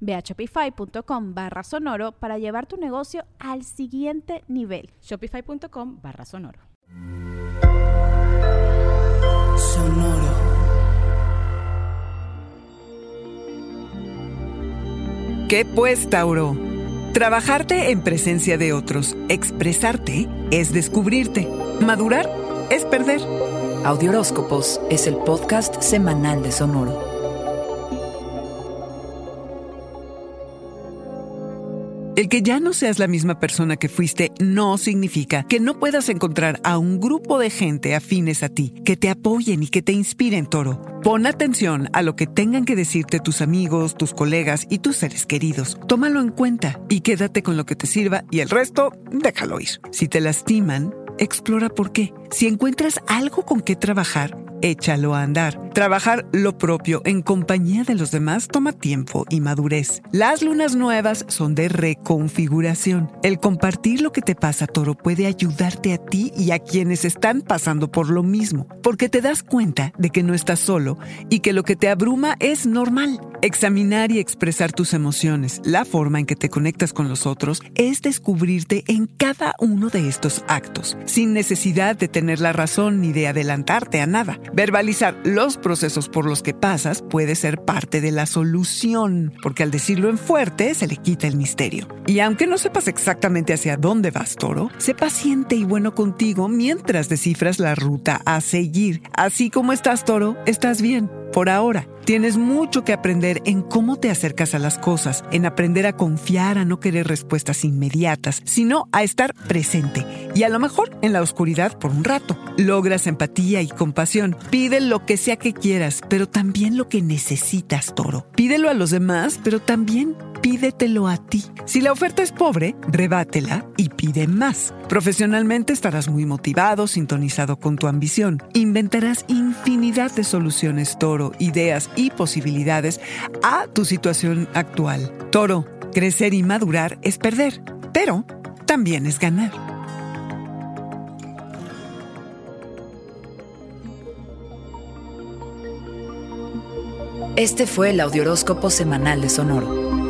Ve a shopify.com barra sonoro para llevar tu negocio al siguiente nivel. Shopify.com barra sonoro. Sonoro. ¿Qué pues, Tauro? Trabajarte en presencia de otros, expresarte es descubrirte, madurar es perder. Audioróscopos es el podcast semanal de Sonoro. El que ya no seas la misma persona que fuiste no significa que no puedas encontrar a un grupo de gente afines a ti, que te apoyen y que te inspiren, toro. Pon atención a lo que tengan que decirte tus amigos, tus colegas y tus seres queridos. Tómalo en cuenta y quédate con lo que te sirva y el resto déjalo ir. Si te lastiman, explora por qué. Si encuentras algo con qué trabajar, échalo a andar. Trabajar lo propio en compañía de los demás toma tiempo y madurez. Las lunas nuevas son de reconfiguración. El compartir lo que te pasa, toro, puede ayudarte a ti y a quienes están pasando por lo mismo, porque te das cuenta de que no estás solo y que lo que te abruma es normal. Examinar y expresar tus emociones, la forma en que te conectas con los otros, es descubrirte en cada uno de estos actos, sin necesidad de tener la razón ni de adelantarte a nada. Verbalizar los procesos por los que pasas puede ser parte de la solución, porque al decirlo en fuerte se le quita el misterio. Y aunque no sepas exactamente hacia dónde vas, toro, sé paciente y bueno contigo mientras descifras la ruta a seguir. Así como estás, toro, estás bien por ahora. Tienes mucho que aprender en cómo te acercas a las cosas, en aprender a confiar, a no querer respuestas inmediatas, sino a estar presente y a lo mejor en la oscuridad por un rato. Logras empatía y compasión. Pide lo que sea que quieras, pero también lo que necesitas, toro. Pídelo a los demás, pero también pídetelo a ti. Si la oferta es pobre, rebátela y pide más. Profesionalmente estarás muy motivado, sintonizado con tu ambición. Inventarás infinidad de soluciones, toro, ideas y posibilidades a tu situación actual. Toro, crecer y madurar es perder, pero también es ganar. Este fue el Audioróscopo Semanal de Sonoro.